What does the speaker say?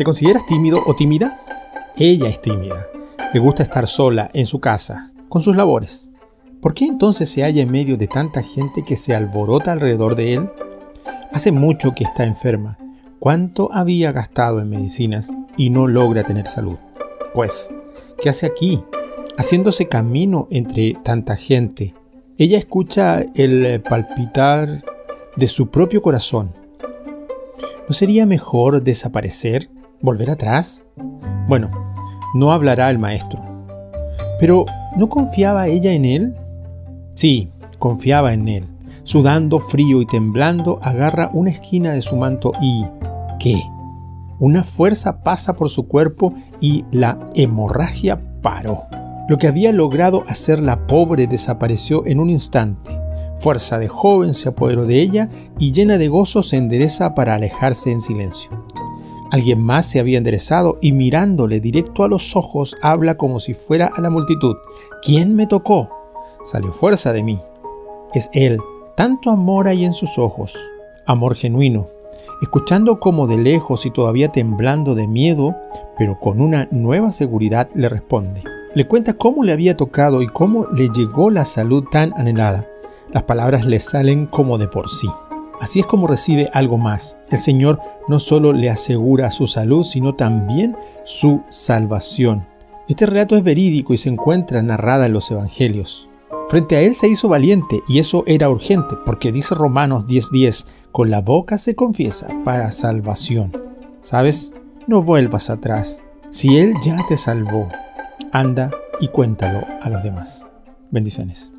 ¿Te consideras tímido o tímida? Ella es tímida. Le gusta estar sola en su casa, con sus labores. ¿Por qué entonces se halla en medio de tanta gente que se alborota alrededor de él? Hace mucho que está enferma. ¿Cuánto había gastado en medicinas y no logra tener salud? Pues, ¿qué hace aquí? Haciéndose camino entre tanta gente. Ella escucha el palpitar de su propio corazón. ¿No sería mejor desaparecer? ¿Volver atrás? Bueno, no hablará el maestro. Pero, ¿no confiaba ella en él? Sí, confiaba en él. Sudando frío y temblando, agarra una esquina de su manto y... ¿Qué? Una fuerza pasa por su cuerpo y la hemorragia paró. Lo que había logrado hacer la pobre desapareció en un instante. Fuerza de joven se apoderó de ella y llena de gozo se endereza para alejarse en silencio. Alguien más se había enderezado y mirándole directo a los ojos habla como si fuera a la multitud. ¿Quién me tocó? Salió fuerza de mí. Es él. Tanto amor hay en sus ojos. Amor genuino. Escuchando como de lejos y todavía temblando de miedo, pero con una nueva seguridad le responde. Le cuenta cómo le había tocado y cómo le llegó la salud tan anhelada. Las palabras le salen como de por sí. Así es como recibe algo más. El Señor no solo le asegura su salud, sino también su salvación. Este relato es verídico y se encuentra narrada en los Evangelios. Frente a él se hizo valiente y eso era urgente, porque dice Romanos 10:10, con la boca se confiesa para salvación. ¿Sabes? No vuelvas atrás. Si Él ya te salvó, anda y cuéntalo a los demás. Bendiciones.